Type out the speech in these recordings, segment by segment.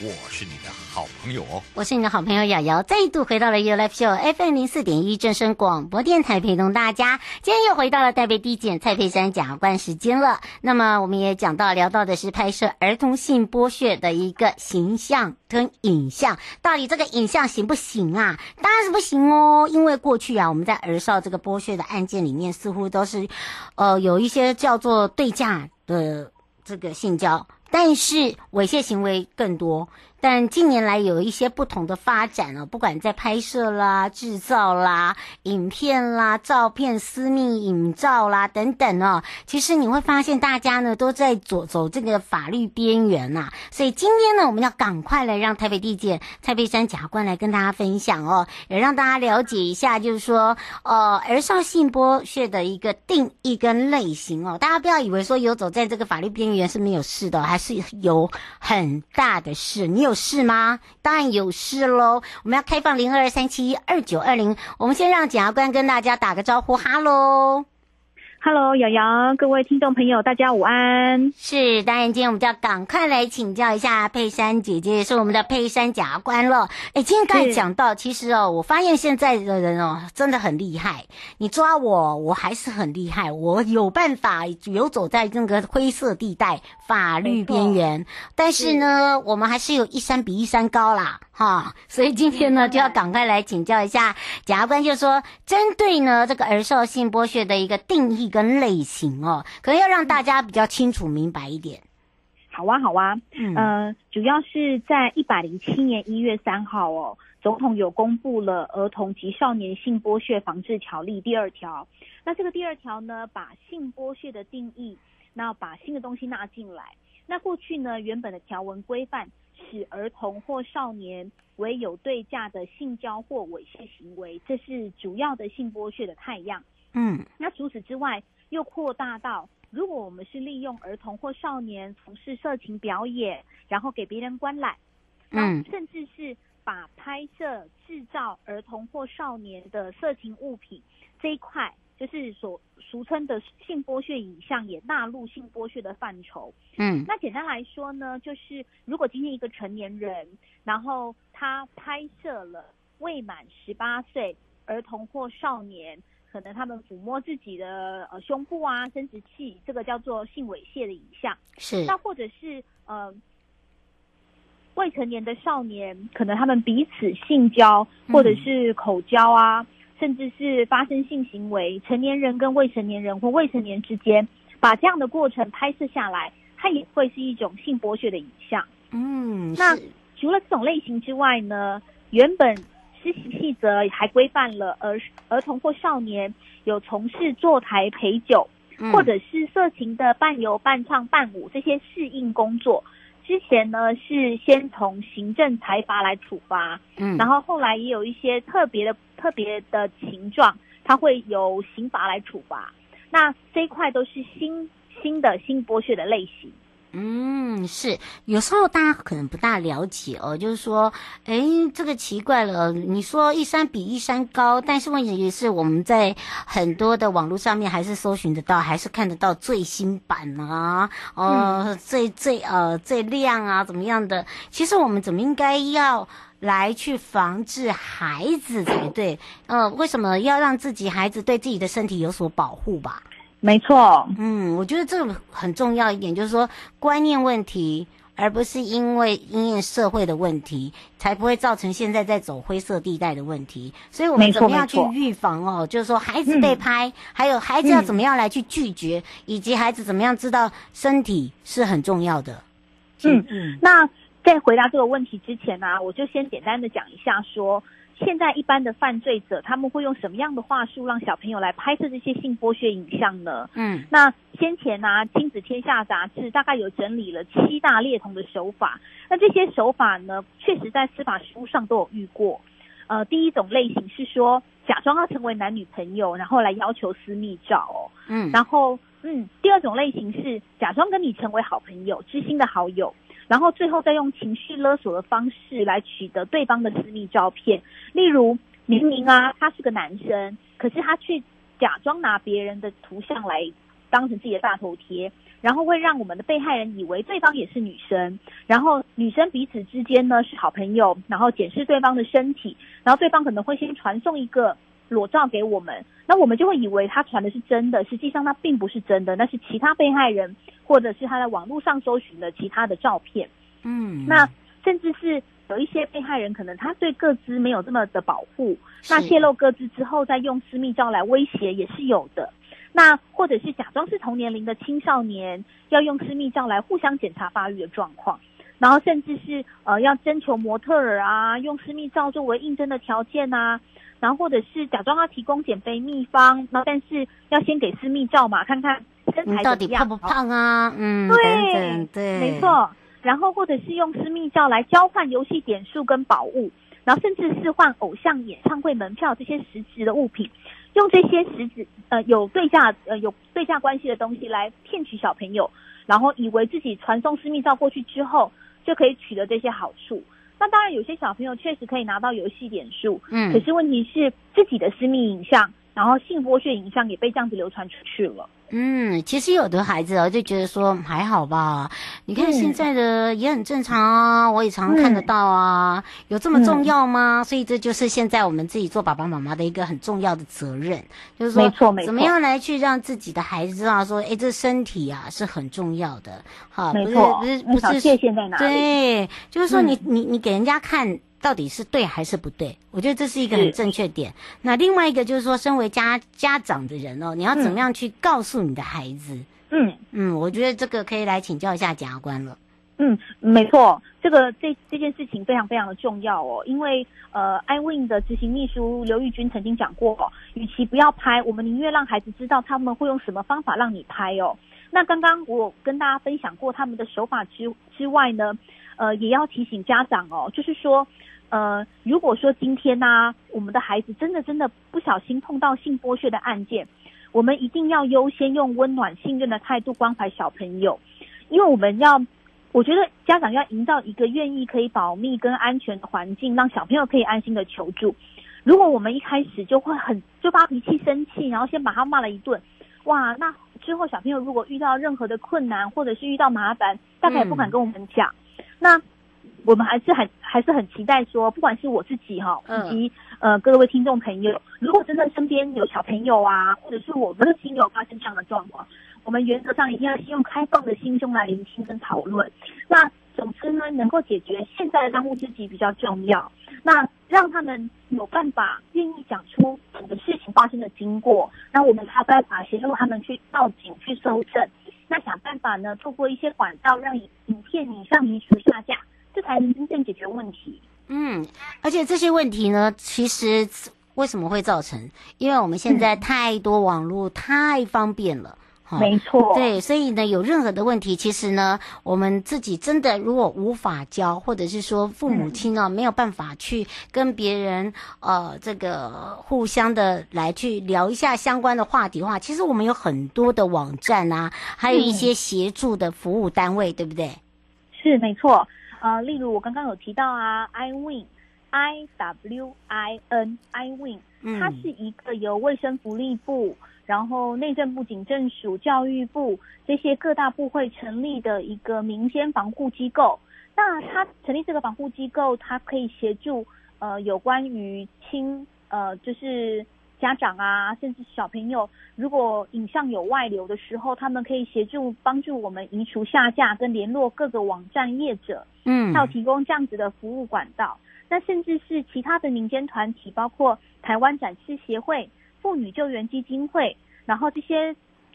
我是你的好朋友哦。我是你的好朋友瑶瑶，再度回到了 You Life Show FM 零四点一正声广播电台，陪同大家。今天又回到了台北地检蔡佩珊检察官时间了。那么我们也讲到聊到的是拍摄儿童性剥削的一个形象跟影像，到底这个影像行不行啊？当然是不行哦，因为过去啊，我们在儿少这个剥削的案件里面，似乎都是，呃，有一些叫做对价的这个性交，但是猥亵行为更多。但近年来有一些不同的发展哦，不管在拍摄啦、制造啦、影片啦、照片、私密影照啦等等哦，其实你会发现大家呢都在走走这个法律边缘呐。所以今天呢，我们要赶快来让台北地检蔡佩珊检察官来跟大家分享哦，也让大家了解一下，就是说呃儿少性剥削的一个定义跟类型哦。大家不要以为说游走在这个法律边缘是没有事的，还是有很大的事。你有。是吗？当然有事喽。我们要开放零二三七二九二零。我们先让检察官跟大家打个招呼，哈喽。Hello，瑶瑶，各位听众朋友，大家午安。是，当然，今天我们就要赶快来请教一下佩珊姐姐，是我们的佩珊检察官了。哎，今天刚才讲到，其实哦，我发现现在的人哦，真的很厉害。你抓我，我还是很厉害，我有办法游走在那个灰色地带、法律边缘。但是呢，是我们还是有一山比一山高啦。哈，所以今天呢，就要赶快来请教一下检察官，就是说针对呢这个儿少性剥削的一个定义跟类型哦，可能要让大家比较清楚明白一点。好啊，好啊，嗯、呃，主要是在一百零七年一月三号哦，总统有公布了《儿童及少年性剥削防治条例》第二条。那这个第二条呢，把性剥削的定义，那把新的东西纳进来。那过去呢，原本的条文规范。使儿童或少年为有对价的性交或猥亵行为，这是主要的性剥削的态样。嗯，那除此之外，又扩大到，如果我们是利用儿童或少年从事色情表演，然后给别人观览，嗯，那甚至是把拍摄、制造儿童或少年的色情物品这一块。就是所俗称的性剥削影像也纳入性剥削的范畴。嗯，那简单来说呢，就是如果今天一个成年人，然后他拍摄了未满十八岁儿童或少年，可能他们抚摸自己的呃胸部啊、生殖器，这个叫做性猥亵的影像。是。那或者是呃未成年的少年，可能他们彼此性交或者是口交啊。嗯甚至是发生性行为，成年人跟未成年人或未成年之间，把这样的过程拍摄下来，它也会是一种性剥削的影像。嗯，那除了这种类型之外呢，原本施行细则还规范了儿儿童或少年有从事坐台陪酒，嗯、或者是色情的伴游、伴唱、伴舞这些适应工作。之前呢是先从行政裁罚来处罚，嗯，然后后来也有一些特别的特别的情状，它会由刑罚来处罚。那这一块都是新新的性剥削的类型。嗯，是有时候大家可能不大了解哦，就是说，哎，这个奇怪了，你说一山比一山高，但是问题是我们在很多的网络上面还是搜寻得到，还是看得到最新版啊，哦，最最呃最亮啊，怎么样的？其实我们怎么应该要来去防治孩子才对？呃，为什么要让自己孩子对自己的身体有所保护吧？没错，嗯，我觉得这个很重要一点，就是说观念问题，而不是因为因为社会的问题，才不会造成现在在走灰色地带的问题。所以我们怎么样去预防哦？就是说孩子被拍，嗯、还有孩子要怎么样来去拒绝，嗯、以及孩子怎么样知道身体是很重要的。嗯嗯，那在回答这个问题之前呢、啊，我就先简单的讲一下说，说现在一般的犯罪者他们会用什么样的话术让小朋友来拍摄这些性剥削影像呢？嗯，那先前呢、啊，《亲子天下》杂志大概有整理了七大猎童的手法，那这些手法呢，确实在司法实务上都有遇过。呃，第一种类型是说假装要成为男女朋友，然后来要求私密照哦。嗯，然后嗯，第二种类型是假装跟你成为好朋友、知心的好友。然后最后再用情绪勒索的方式来取得对方的私密照片，例如明明啊他是个男生，可是他却假装拿别人的图像来当成自己的大头贴，然后会让我们的被害人以为对方也是女生，然后女生彼此之间呢是好朋友，然后检视对方的身体，然后对方可能会先传送一个裸照给我们，那我们就会以为他传的是真的，实际上他并不是真的，那是其他被害人。或者是他在网络上搜寻的其他的照片，嗯，那甚至是有一些被害人，可能他对各自没有这么的保护，那泄露各自之后再用私密照来威胁也是有的。那或者是假装是同年龄的青少年，要用私密照来互相检查发育的状况，然后甚至是呃要征求模特儿啊，用私密照作为应征的条件啊，然后或者是假装要提供减肥秘方，那但是要先给私密照嘛，看看。身材到底胖不胖啊？嗯，对对，没错。然后或者是用私密照来交换游戏点数跟宝物，然后甚至是换偶像演唱会门票这些实质的物品，用这些实质呃有对价呃有对价关系的东西来骗取小朋友，然后以为自己传送私密照过去之后就可以取得这些好处。那当然有些小朋友确实可以拿到游戏点数，嗯，可是问题是自己的私密影像，然后性剥削影像也被这样子流传出去了。嗯，其实有的孩子哦就觉得说还好吧，你看现在的也很正常啊，我也常看得到啊，有这么重要吗？所以这就是现在我们自己做爸爸妈妈的一个很重要的责任，就是说，没错没错，怎么样来去让自己的孩子知道说，哎，这身体啊是很重要的，哈，没错，不是不是不是界限在哪里？对，就是说你你你给人家看。到底是对还是不对？我觉得这是一个很正确点。那另外一个就是说，身为家家长的人哦，你要怎么样去告诉你的孩子？嗯嗯，我觉得这个可以来请教一下检察官了。嗯，没错，这个这这件事情非常非常的重要哦，因为呃，iWin 的执行秘书刘玉君曾经讲过，哦与其不要拍，我们宁愿让孩子知道他们会用什么方法让你拍哦。那刚刚我跟大家分享过他们的手法之之外呢，呃，也要提醒家长哦，就是说。呃，如果说今天呢、啊，我们的孩子真的真的不小心碰到性剥削的案件，我们一定要优先用温暖信任的态度关怀小朋友，因为我们要，我觉得家长要营造一个愿意可以保密跟安全的环境，让小朋友可以安心的求助。如果我们一开始就会很就发脾气生气，然后先把他骂了一顿，哇，那之后小朋友如果遇到任何的困难或者是遇到麻烦，大概也不敢跟我们讲，嗯、那。我们还是很还是很期待说，不管是我自己哈，以及呃各位听众朋友，如果真的身边有小朋友啊，或者是我们的亲友发生这样的状况，我们原则上一定要先用开放的心胸来聆听跟讨论。那总之呢，能够解决现在的当务之急比较重要。那让他们有办法愿意讲出整个事情发生的经过，那我们才有办法协助他们去报警去搜证。那想办法呢，透过一些管道让影片影像移除下架。这才能真正解决问题。嗯，而且这些问题呢，其实为什么会造成？因为我们现在太多网络，太方便了。嗯、没错。对，所以呢，有任何的问题，其实呢，我们自己真的如果无法教，或者是说父母亲啊、嗯、没有办法去跟别人呃这个互相的来去聊一下相关的话题的话，其实我们有很多的网站啊，还有一些协助的服务单位，嗯、对不对？是，没错。呃，例如我刚刚有提到啊，iWin，I W I N，iWin，它是一个由卫生福利部、然后内政部警政署、教育部这些各大部会成立的一个民间防护机构。那它成立这个防护机构，它可以协助呃有关于清呃就是。家长啊，甚至小朋友，如果影像有外流的时候，他们可以协助帮助我们移除下架，跟联络各个网站业者，嗯，还有提供这样子的服务管道。那甚至是其他的民间团体，包括台湾展示协会、妇女救援基金会，然后这些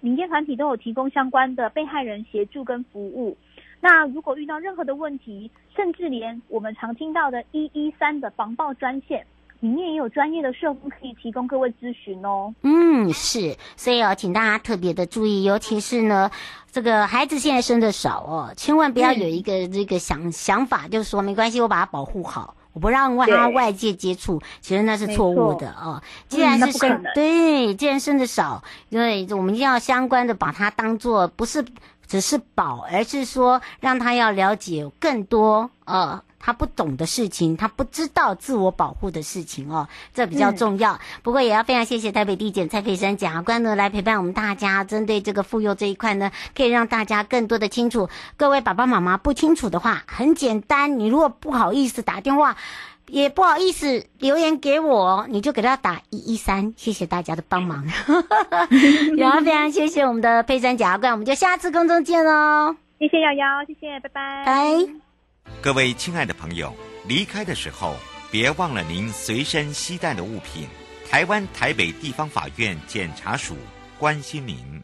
民间团体都有提供相关的被害人协助跟服务。那如果遇到任何的问题，甚至连我们常听到的一一三的防暴专线，里面也有专业的社工可以提供各位咨询哦。嗯，是，所以哦，请大家特别的注意，尤其是呢，这个孩子现在生的少哦，千万不要有一个这个想、嗯、想法，就是说没关系，我把它保护好。我不让外他外界接触，其实那是错误的哦。既然是生、嗯，对，既然生的少，因为我们要相关的把它当做不是只是保，而是说让他要了解更多呃。他不懂的事情，他不知道自我保护的事情哦，这比较重要。嗯、不过也要非常谢谢台北地检蔡佩珊检察官呢，来陪伴我们大家，针对这个妇幼这一块呢，可以让大家更多的清楚。各位爸爸妈妈不清楚的话，很简单，你如果不好意思打电话，也不好意思留言给我，你就给他打一一三。谢谢大家的帮忙，也要非常谢谢我们的佩珊检察官，我们就下次空中见喽。谢谢瑶瑶，谢谢，拜拜。拜。各位亲爱的朋友，离开的时候别忘了您随身携带的物品。台湾台北地方法院检察署关心您。